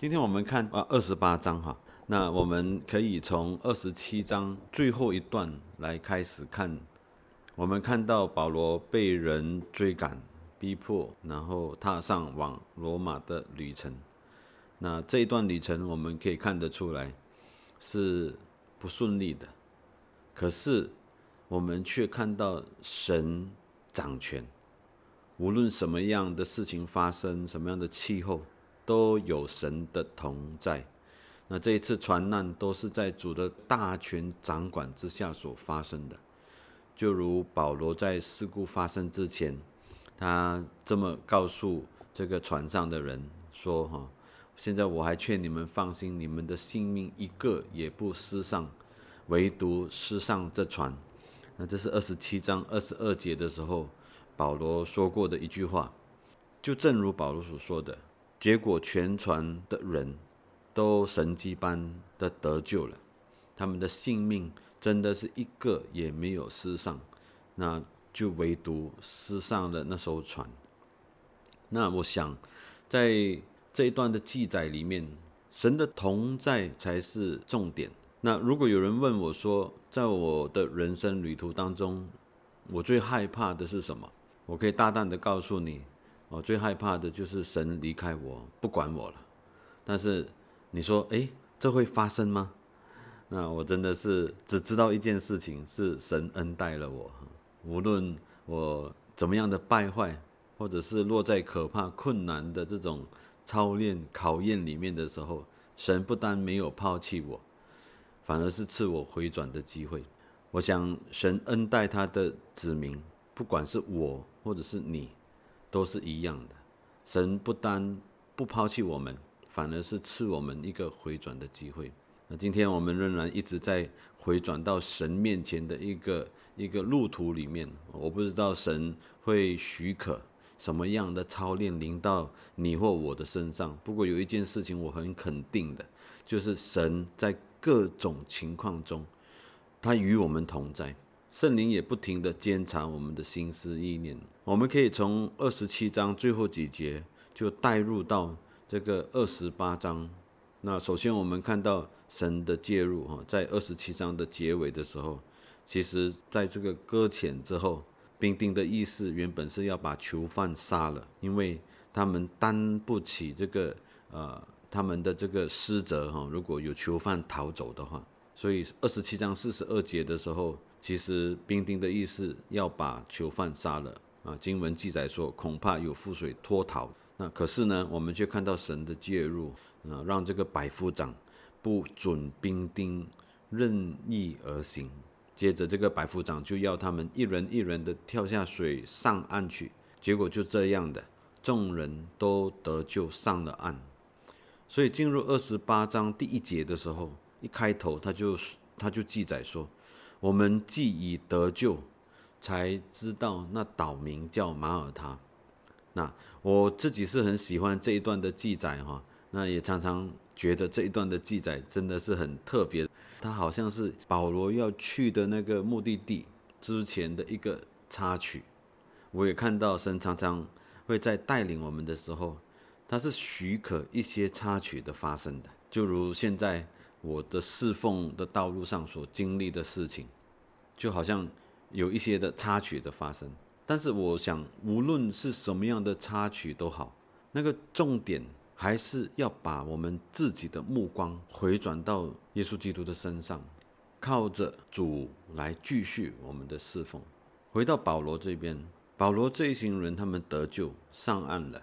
今天我们看啊二十八章哈，那我们可以从二十七章最后一段来开始看。我们看到保罗被人追赶、逼迫，然后踏上往罗马的旅程。那这一段旅程，我们可以看得出来是不顺利的。可是我们却看到神掌权，无论什么样的事情发生，什么样的气候。都有神的同在。那这一次船难都是在主的大权掌管之下所发生的。就如保罗在事故发生之前，他这么告诉这个船上的人说：“哈，现在我还劝你们放心，你们的性命一个也不失上，唯独失上这船。”那这是二十七章二十二节的时候，保罗说过的一句话。就正如保罗所说的。结果，全船的人都神迹般的得救了，他们的性命真的是一个也没有失上，那就唯独失上了那艘船。那我想，在这一段的记载里面，神的同在才是重点。那如果有人问我说，在我的人生旅途当中，我最害怕的是什么？我可以大胆的告诉你。我最害怕的就是神离开我，不管我了。但是你说，哎，这会发生吗？那我真的是只知道一件事情：是神恩待了我。无论我怎么样的败坏，或者是落在可怕困难的这种操练考验里面的时候，神不但没有抛弃我，反而是赐我回转的机会。我想，神恩待他的子民，不管是我或者是你。都是一样的，神不单不抛弃我们，反而是赐我们一个回转的机会。那今天我们仍然一直在回转到神面前的一个一个路途里面。我不知道神会许可什么样的操练临到你或我的身上。不过有一件事情我很肯定的，就是神在各种情况中，他与我们同在。圣灵也不停的监察我们的心思意念。我们可以从二十七章最后几节就带入到这个二十八章。那首先我们看到神的介入哈，在二十七章的结尾的时候，其实在这个搁浅之后，兵丁的意思原本是要把囚犯杀了，因为他们担不起这个呃他们的这个失责哈。如果有囚犯逃走的话，所以二十七章四十二节的时候。其实兵丁的意思要把囚犯杀了啊！经文记载说，恐怕有覆水脱逃。那可是呢，我们却看到神的介入啊，让这个百夫长不准兵丁任意而行。接着，这个百夫长就要他们一人一人的跳下水上岸去。结果就这样的，众人都得救上了岸。所以进入二十八章第一节的时候，一开头他就他就记载说。我们既已得救，才知道那岛名叫马耳他。那我自己是很喜欢这一段的记载哈，那也常常觉得这一段的记载真的是很特别。它好像是保罗要去的那个目的地之前的一个插曲。我也看到神常常会在带领我们的时候，他是许可一些插曲的发生的，就如现在。我的侍奉的道路上所经历的事情，就好像有一些的插曲的发生。但是我想，无论是什么样的插曲都好，那个重点还是要把我们自己的目光回转到耶稣基督的身上，靠着主来继续我们的侍奉。回到保罗这边，保罗这一行人他们得救上岸了。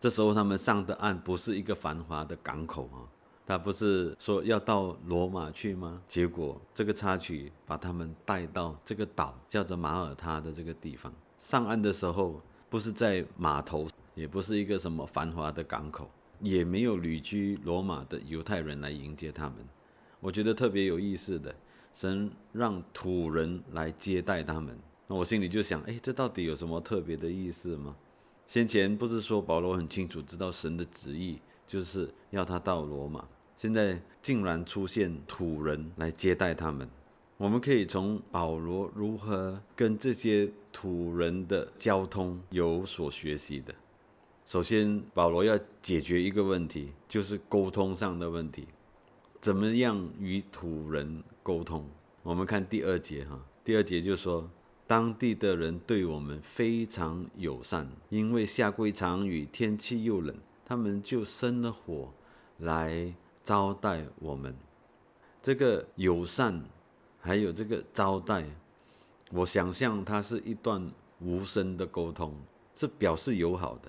这时候他们上的岸不是一个繁华的港口啊。他不是说要到罗马去吗？结果这个插曲把他们带到这个岛，叫做马耳他的这个地方。上岸的时候，不是在码头，也不是一个什么繁华的港口，也没有旅居罗马的犹太人来迎接他们。我觉得特别有意思的，神让土人来接待他们。那我心里就想，哎，这到底有什么特别的意思吗？先前不是说保罗很清楚知道神的旨意，就是要他到罗马。现在竟然出现土人来接待他们，我们可以从保罗如何跟这些土人的交通有所学习的。首先，保罗要解决一个问题，就是沟通上的问题，怎么样与土人沟通？我们看第二节哈，第二节就说，当地的人对我们非常友善，因为下过一场雨，天气又冷，他们就生了火来招待我们。这个友善，还有这个招待。我想象它是一段无声的沟通，是表示友好的。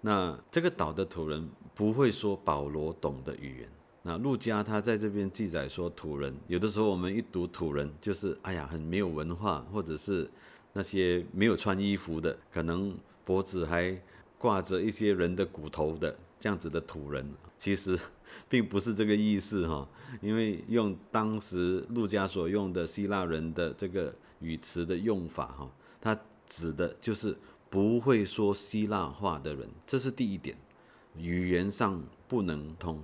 那这个岛的土人不会说保罗懂的语言。那路加他在这边记载说土人，有的时候我们一读土人，就是哎呀很没有文化，或者是那些没有穿衣服的，可能脖子还挂着一些人的骨头的这样子的土人。其实并不是这个意思哈，因为用当时陆家所用的希腊人的这个。语词的用法，哈，它指的就是不会说希腊话的人，这是第一点，语言上不能通。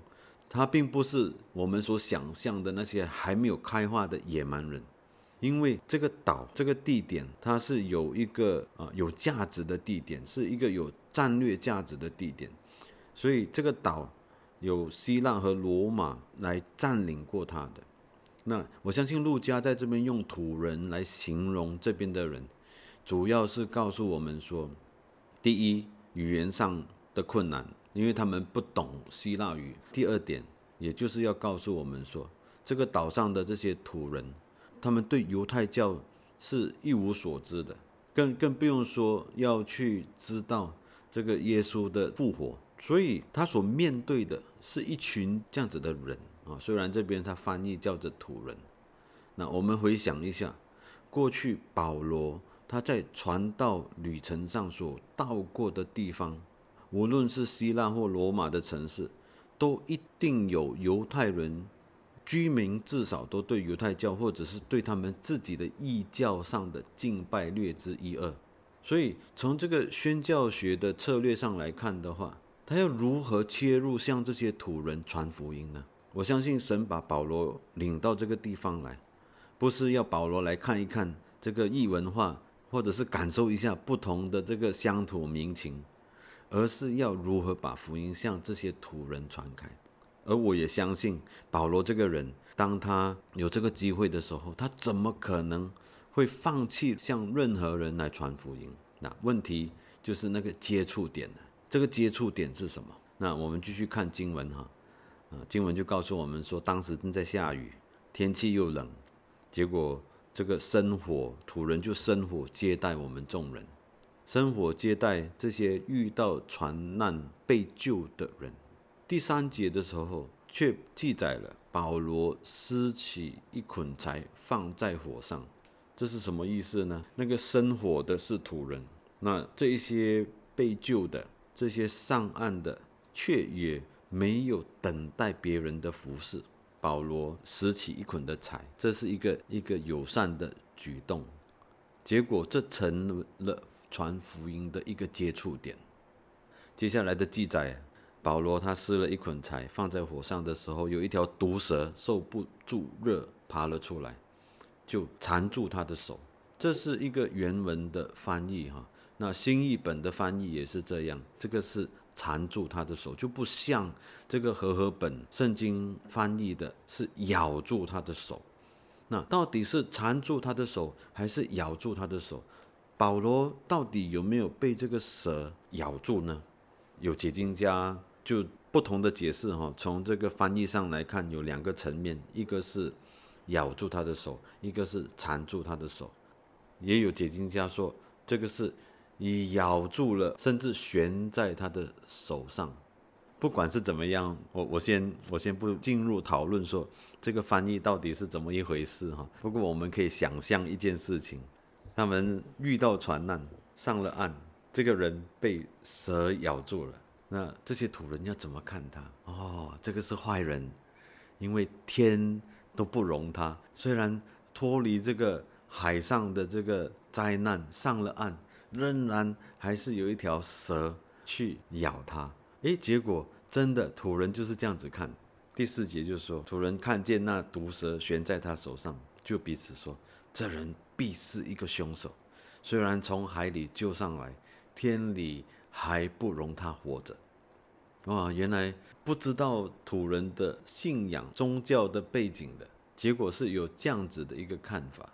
它并不是我们所想象的那些还没有开化的野蛮人，因为这个岛这个地点，它是有一个啊有价值的地点，是一个有战略价值的地点，所以这个岛有希腊和罗马来占领过它的。那我相信陆家在这边用土人来形容这边的人，主要是告诉我们说，第一语言上的困难，因为他们不懂希腊语；第二点，也就是要告诉我们说，这个岛上的这些土人，他们对犹太教是一无所知的，更更不用说要去知道这个耶稣的复活，所以他所面对的是一群这样子的人。啊，虽然这边他翻译叫做土人，那我们回想一下，过去保罗他在传道旅程上所到过的地方，无论是希腊或罗马的城市，都一定有犹太人居民，至少都对犹太教或者是对他们自己的异教上的敬拜略知一二。所以从这个宣教学的策略上来看的话，他要如何切入向这些土人传福音呢？我相信神把保罗领到这个地方来，不是要保罗来看一看这个异文化，或者是感受一下不同的这个乡土民情，而是要如何把福音向这些土人传开。而我也相信保罗这个人，当他有这个机会的时候，他怎么可能会放弃向任何人来传福音？那问题就是那个接触点呢？这个接触点是什么？那我们继续看经文哈。啊经文就告诉我们说，当时正在下雨，天气又冷，结果这个生火土人就生火接待我们众人，生火接待这些遇到船难被救的人。第三节的时候，却记载了保罗拾起一捆柴放在火上，这是什么意思呢？那个生火的是土人，那这一些被救的这些上岸的，却也。没有等待别人的服侍，保罗拾起一捆的柴，这是一个一个友善的举动。结果这成了传福音的一个接触点。接下来的记载，保罗他撕了一捆柴放在火上的时候，有一条毒蛇受不住热爬了出来，就缠住他的手。这是一个原文的翻译哈，那新译本的翻译也是这样，这个是。缠住他的手，就不像这个和合本圣经翻译的是咬住他的手。那到底是缠住他的手，还是咬住他的手？保罗到底有没有被这个蛇咬住呢？有解经家就不同的解释哈。从这个翻译上来看，有两个层面，一个是咬住他的手，一个是缠住他的手。也有解经家说，这个是。已咬住了，甚至悬在他的手上。不管是怎么样，我我先我先不进入讨论说这个翻译到底是怎么一回事哈。不过我们可以想象一件事情：他们遇到船难，上了岸，这个人被蛇咬住了。那这些土人要怎么看他？哦，这个是坏人，因为天都不容他。虽然脱离这个海上的这个灾难，上了岸。仍然还是有一条蛇去咬他，诶，结果真的土人就是这样子看。第四节就说，土人看见那毒蛇悬在他手上，就彼此说：“这人必是一个凶手。虽然从海里救上来，天理还不容他活着。哇，原来不知道土人的信仰、宗教的背景的结果是有这样子的一个看法。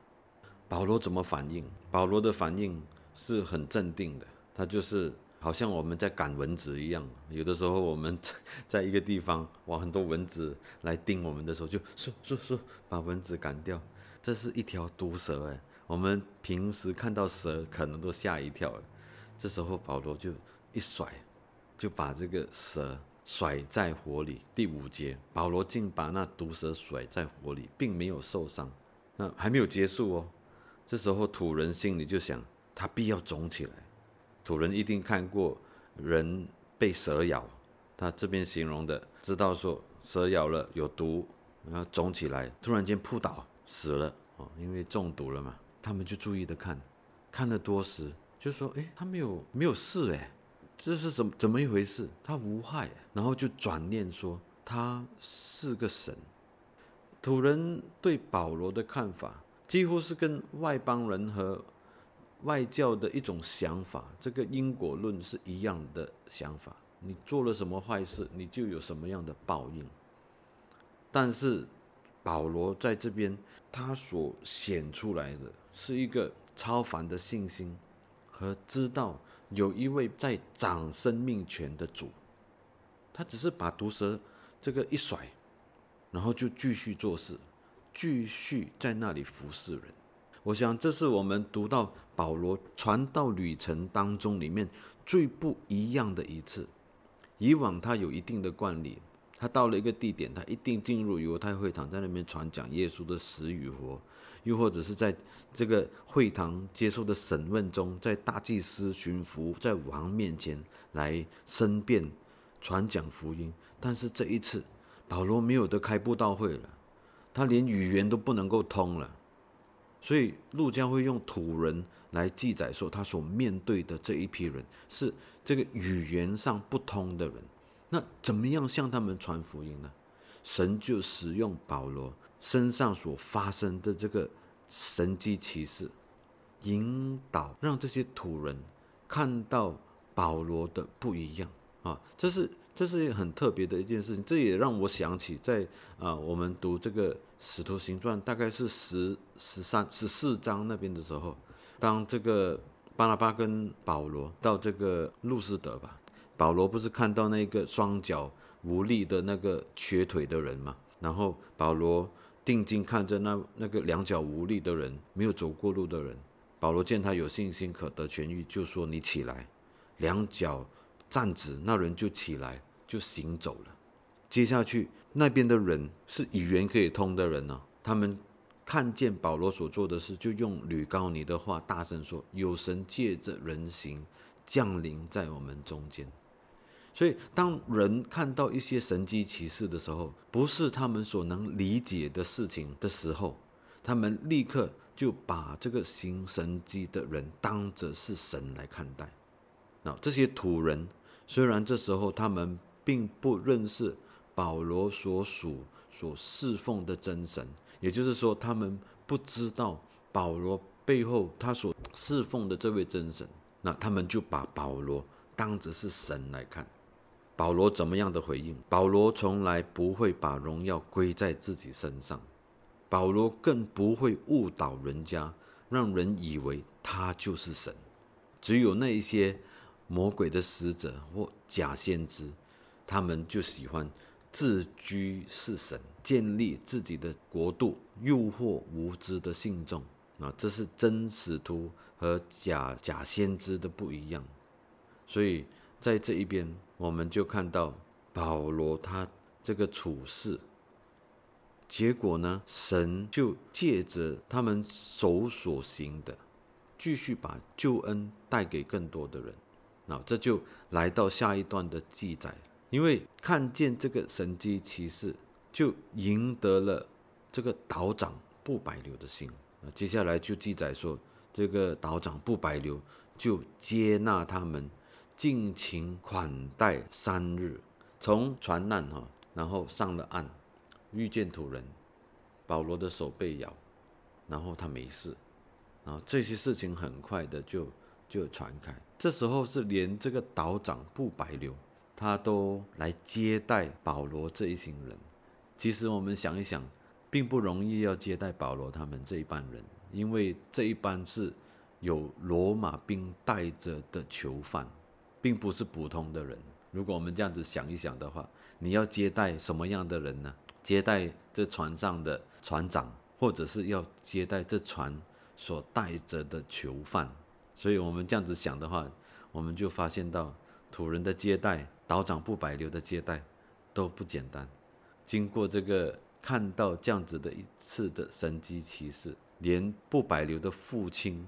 保罗怎么反应？保罗的反应是很镇定的，他就是好像我们在赶蚊子一样。有的时候我们 在一个地方，哇，很多蚊子来叮我们的时候，就嗖嗖嗖把蚊子赶掉。这是一条毒蛇哎，我们平时看到蛇可能都吓一跳。这时候保罗就一甩。就把这个蛇甩在火里。第五节，保罗竟把那毒蛇甩在火里，并没有受伤。那还没有结束哦。这时候土人心里就想，他必要肿起来。土人一定看过人被蛇咬，他这边形容的，知道说蛇咬了有毒，然后肿起来，突然间扑倒死了哦，因为中毒了嘛。他们就注意的看，看了多时，就说：哎，他没有没有事哎。这是怎么怎么一回事？他无害，然后就转念说他是个神。土人对保罗的看法，几乎是跟外邦人和外教的一种想法，这个因果论是一样的想法。你做了什么坏事，你就有什么样的报应。但是保罗在这边，他所显出来的是一个超凡的信心和知道。有一位在掌生命权的主，他只是把毒蛇这个一甩，然后就继续做事，继续在那里服侍人。我想这是我们读到保罗传道旅程当中里面最不一样的一次。以往他有一定的惯例，他到了一个地点，他一定进入犹太会堂，在那边传讲耶稣的死与活。又或者是在这个会堂接受的审问中，在大祭司巡抚在王面前来申辩、传讲福音。但是这一次，保罗没有得开布道会了，他连语言都不能够通了。所以路加会用土人来记载说，他所面对的这一批人是这个语言上不通的人。那怎么样向他们传福音呢？神就使用保罗身上所发生的这个。神机骑士引导，让这些土人看到保罗的不一样啊！这是这是很特别的一件事情。这也让我想起，在啊，我们读这个《使徒行传》，大概是十十三十四章那边的时候，当这个巴拉巴跟保罗到这个路斯德吧，保罗不是看到那个双脚无力的那个瘸腿的人嘛？然后保罗。定睛看着那那个两脚无力的人，没有走过路的人，保罗见他有信心可得痊愈，就说：“你起来，两脚站直。”那人就起来，就行走了。接下去那边的人是语言可以通的人呢，他们看见保罗所做的事，就用吕高尼的话大声说：“有神借着人形降临在我们中间。”所以，当人看到一些神迹奇事的时候，不是他们所能理解的事情的时候，他们立刻就把这个行神迹的人当着是神来看待。那这些土人虽然这时候他们并不认识保罗所属所侍奉的真神，也就是说，他们不知道保罗背后他所侍奉的这位真神，那他们就把保罗当着是神来看。保罗怎么样的回应？保罗从来不会把荣耀归在自己身上，保罗更不会误导人家，让人以为他就是神。只有那一些魔鬼的使者或假先知，他们就喜欢自居是神，建立自己的国度，诱惑无知的信众。啊，这是真使徒和假假先知的不一样。所以在这一边。我们就看到保罗他这个处事，结果呢，神就借着他们手所行的，继续把救恩带给更多的人。那这就来到下一段的记载，因为看见这个神机骑士，就赢得了这个岛长不白流的心。那接下来就记载说，这个岛长不白流就接纳他们。尽情款待三日，从船难哈，然后上了岸，遇见土人，保罗的手被咬，然后他没事，然后这些事情很快的就就传开。这时候是连这个岛长不白流，他都来接待保罗这一行人。其实我们想一想，并不容易要接待保罗他们这一班人，因为这一班是有罗马兵带着的囚犯，并不是普通的人。如果我们这样子想一想的话，你要接待什么样的人呢？接待这船上的船长，或者是要接待这船所带着的囚犯。所以我们这样子想的话，我们就发现到土人的接待、岛长不百流的接待都不简单。经过这个看到这样子的一次的神机骑士，连不百流的父亲，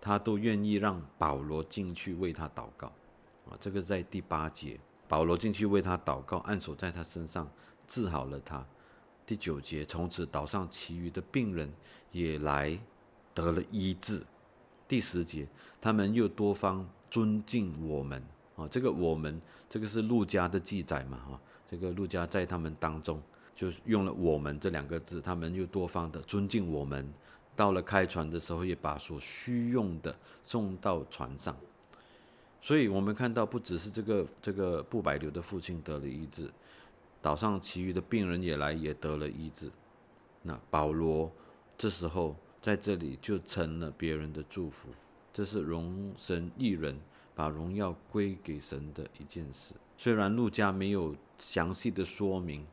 他都愿意让保罗进去为他祷告。啊，这个在第八节，保罗进去为他祷告，按手在他身上，治好了他。第九节，从此岛上其余的病人也来得了医治。第十节，他们又多方尊敬我们。啊，这个我们，这个是陆家的记载嘛？哈。这个陆家在他们当中，就用了“我们”这两个字，他们又多方的尊敬我们。到了开船的时候，也把所需用的送到船上。所以，我们看到不只是这个这个布白流的父亲得了医治，岛上其余的病人也来也得了医治。那保罗这时候在这里就成了别人的祝福，这是荣神一人把荣耀归给神的一件事。虽然路加没有详细的说明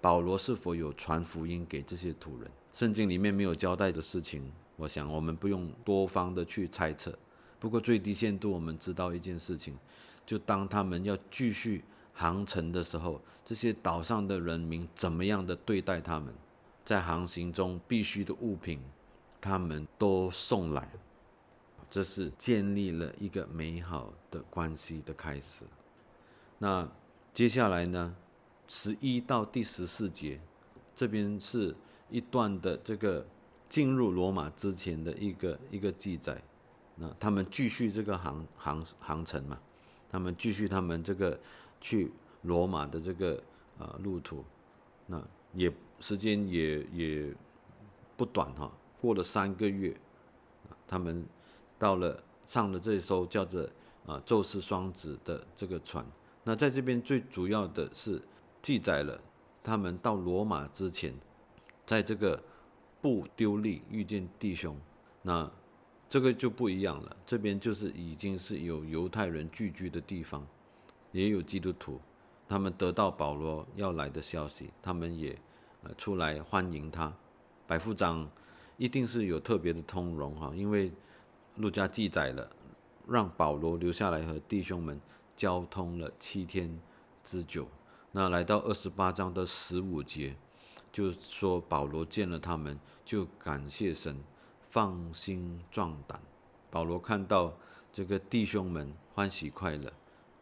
保罗是否有传福音给这些土人，圣经里面没有交代的事情，我想我们不用多方的去猜测。不过最低限度我们知道一件事情，就当他们要继续航程的时候，这些岛上的人民怎么样的对待他们，在航行中必须的物品，他们都送来，这是建立了一个美好的关系的开始。那接下来呢？十一到第十四节，这边是一段的这个进入罗马之前的一个一个记载。那他们继续这个航航航程嘛？他们继续他们这个去罗马的这个呃路途。那也时间也也不短哈，过了三个月，他们到了上了这艘叫做啊宙斯双子的这个船。那在这边最主要的是记载了他们到罗马之前，在这个布丢利遇见弟兄，那这个就不一样了。这边就是已经是有犹太人聚居的地方，也有基督徒，他们得到保罗要来的消息，他们也呃出来欢迎他。百夫长一定是有特别的通融哈，因为路加记载了让保罗留下来和弟兄们。交通了七天之久，那来到二十八章的十五节，就说保罗见了他们，就感谢神，放心壮胆。保罗看到这个弟兄们欢喜快乐，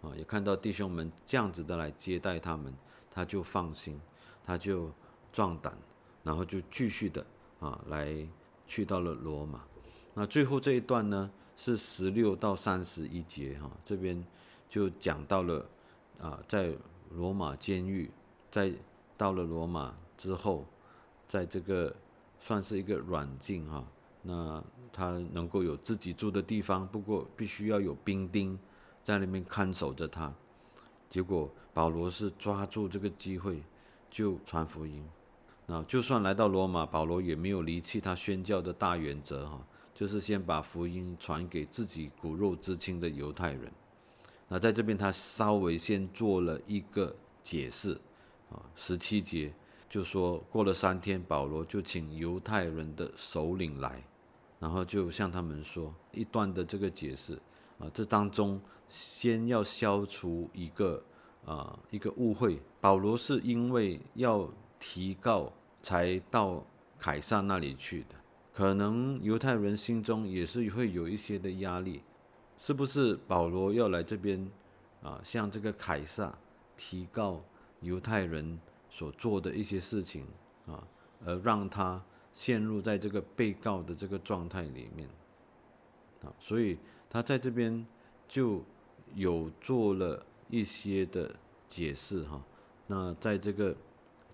啊，也看到弟兄们这样子的来接待他们，他就放心，他就壮胆，然后就继续的啊来去到了罗马。那最后这一段呢，是十六到三十一节哈，这边。就讲到了，啊，在罗马监狱，在到了罗马之后，在这个算是一个软禁哈，那他能够有自己住的地方，不过必须要有兵丁在那边看守着他。结果保罗是抓住这个机会就传福音，那就算来到罗马，保罗也没有离弃他宣教的大原则哈，就是先把福音传给自己骨肉之亲的犹太人。那在这边，他稍微先做了一个解释，啊，十七节就说过了三天，保罗就请犹太人的首领来，然后就向他们说一段的这个解释，啊，这当中先要消除一个啊一个误会，保罗是因为要提告才到凯撒那里去的，可能犹太人心中也是会有一些的压力。是不是保罗要来这边啊？向这个凯撒提告犹太人所做的一些事情啊，而让他陷入在这个被告的这个状态里面啊，所以他在这边就有做了一些的解释哈。那在这个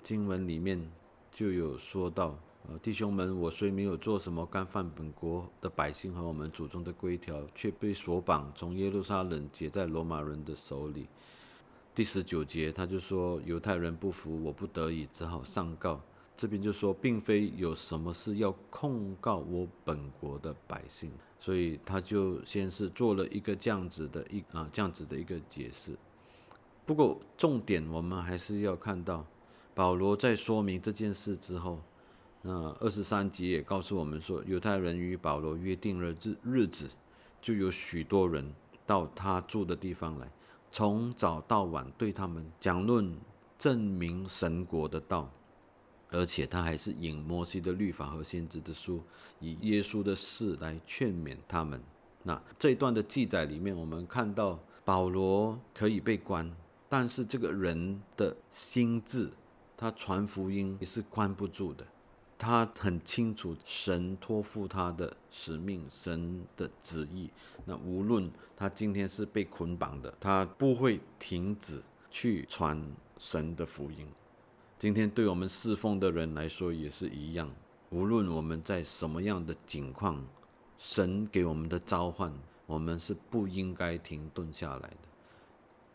经文里面就有说到呃，弟兄们，我虽没有做什么干犯本国的百姓和我们祖宗的规条，却被锁绑，从耶路撒冷解在罗马人的手里。第十九节，他就说犹太人不服，我不得已只好上告。这边就说，并非有什么事要控告我本国的百姓，所以他就先是做了一个这样子的一啊这样子的一个解释。不过重点我们还是要看到，保罗在说明这件事之后。那二十三节也告诉我们说，犹太人与保罗约定了日日子，就有许多人到他住的地方来，从早到晚对他们讲论证明神国的道，而且他还是引摩西的律法和先知的书，以耶稣的事来劝勉他们。那这一段的记载里面，我们看到保罗可以被关，但是这个人的心智，他传福音也是关不住的。他很清楚神托付他的使命，神的旨意。那无论他今天是被捆绑的，他不会停止去传神的福音。今天对我们侍奉的人来说也是一样。无论我们在什么样的境况，神给我们的召唤，我们是不应该停顿下来的，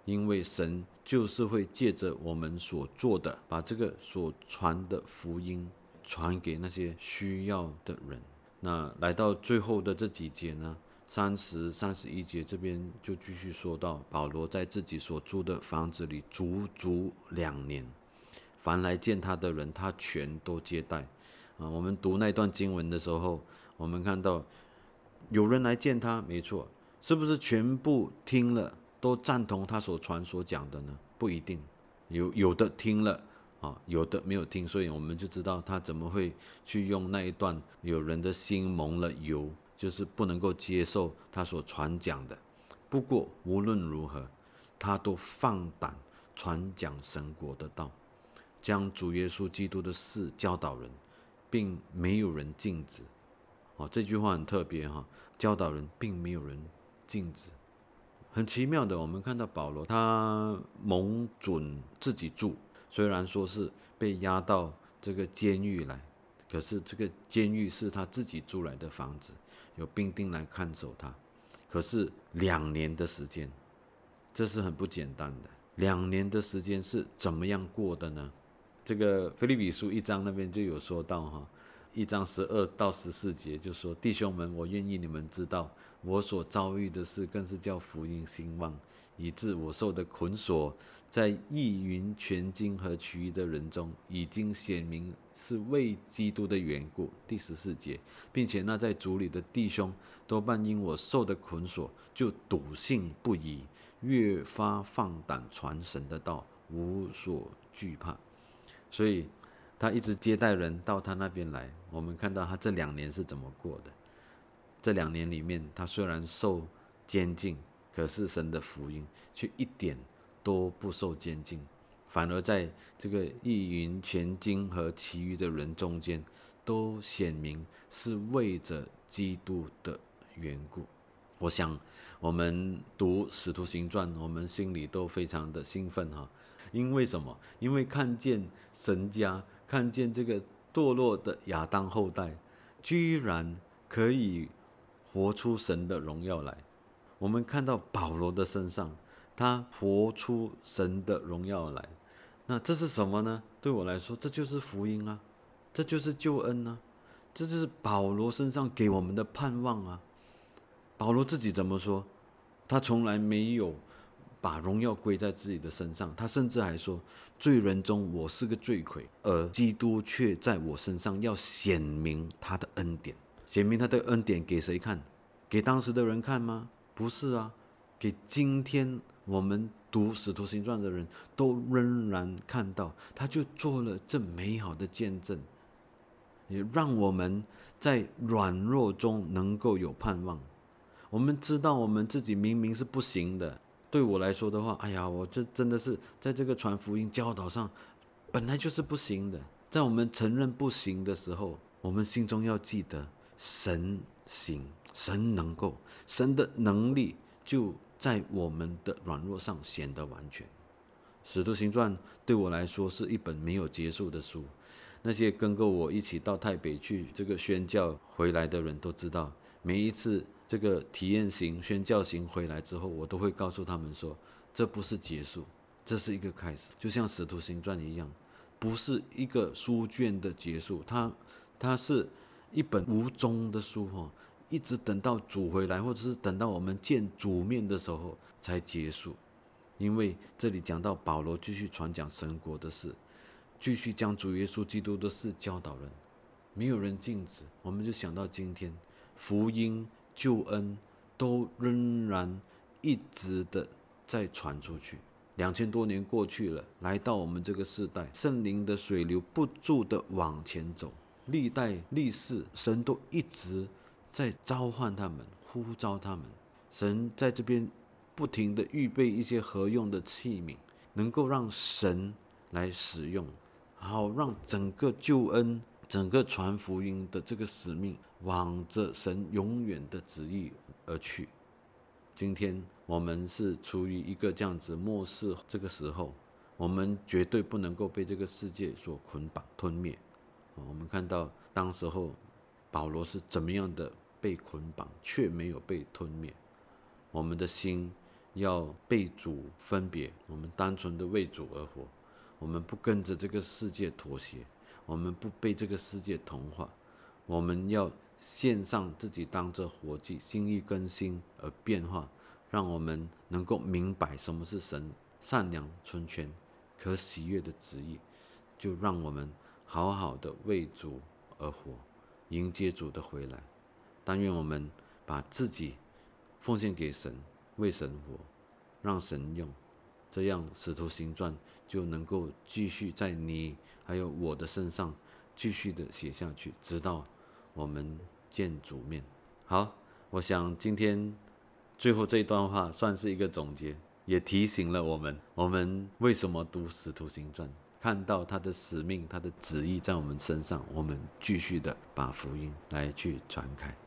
因为神就是会借着我们所做的，把这个所传的福音。传给那些需要的人。那来到最后的这几节呢，三十、三十一节这边就继续说到，保罗在自己所租的房子里足足两年，凡来见他的人，他全都接待。啊，我们读那段经文的时候，我们看到有人来见他，没错，是不是全部听了都赞同他所传所讲的呢？不一定，有有的听了。啊，有的没有听，所以我们就知道他怎么会去用那一段有人的心蒙了油，就是不能够接受他所传讲的。不过无论如何，他都放胆传讲神国的道，将主耶稣基督的事教导人，并没有人禁止。哦，这句话很特别哈，教导人并没有人禁止。很奇妙的，我们看到保罗他蒙准自己住。虽然说是被押到这个监狱来，可是这个监狱是他自己租来的房子，有兵丁来看守他。可是两年的时间，这是很不简单的。两年的时间是怎么样过的呢？这个菲利比书一章那边就有说到哈，一章十二到十四节就说：“弟兄们，我愿意你们知道，我所遭遇的事，更是叫福音兴旺。”以致我受的捆锁，在意云全经和其余的人中，已经显明是为基督的缘故。第十四节，并且那在主里的弟兄，多半因我受的捆锁，就笃信不疑，越发放胆传神的道，无所惧怕。所以，他一直接待人到他那边来。我们看到他这两年是怎么过的。这两年里面，他虽然受监禁。可是神的福音却一点都不受监禁，反而在这个意云全经和其余的人中间，都显明是为着基督的缘故。我想我们读使徒行传，我们心里都非常的兴奋哈，因为什么？因为看见神家，看见这个堕落的亚当后代，居然可以活出神的荣耀来。我们看到保罗的身上，他活出神的荣耀来。那这是什么呢？对我来说，这就是福音啊，这就是救恩啊，这就是保罗身上给我们的盼望啊。保罗自己怎么说？他从来没有把荣耀归在自己的身上，他甚至还说：“罪人中我是个罪魁，而基督却在我身上要显明他的恩典，显明他的恩典给谁看？给当时的人看吗？”不是啊，给今天我们读《使徒行传》的人都仍然看到，他就做了这美好的见证，也让我们在软弱中能够有盼望。我们知道我们自己明明是不行的，对我来说的话，哎呀，我这真的是在这个传福音教导上本来就是不行的。在我们承认不行的时候，我们心中要记得神行。神能够，神的能力就在我们的软弱上显得完全。使徒行传对我来说是一本没有结束的书，那些跟过我一起到台北去这个宣教回来的人都知道，每一次这个体验型宣教型回来之后，我都会告诉他们说，这不是结束，这是一个开始，就像《使徒行传》一样，不是一个书卷的结束，它它是一本无终的书哈，一直等到主回来，或者是等到我们见主面的时候才结束，因为这里讲到保罗继续传讲神国的事。继续将主耶稣基督的事教导人，没有人禁止。我们就想到今天，福音、救恩都仍然一直的在传出去。两千多年过去了，来到我们这个时代，圣灵的水流不住的往前走。历代历世，神都一直在召唤他们，呼召他们。神在这边不停的预备一些合用的器皿，能够让神来使用。好，让整个救恩、整个传福音的这个使命，往着神永远的旨意而去。今天我们是处于一个这样子末世这个时候，我们绝对不能够被这个世界所捆绑吞灭。我们看到当时候保罗是怎么样的被捆绑，却没有被吞灭。我们的心要被主分别，我们单纯的为主而活。我们不跟着这个世界妥协，我们不被这个世界同化，我们要献上自己当这活祭，心意更新而变化，让我们能够明白什么是神善良、纯全、可喜悦的旨意，就让我们好好的为主而活，迎接主的回来。但愿我们把自己奉献给神，为神活，让神用。这样，使徒行传就能够继续在你还有我的身上继续的写下去，直到我们见主面。好，我想今天最后这一段话算是一个总结，也提醒了我们：我们为什么读使徒行传？看到他的使命、他的旨意在我们身上，我们继续的把福音来去传开。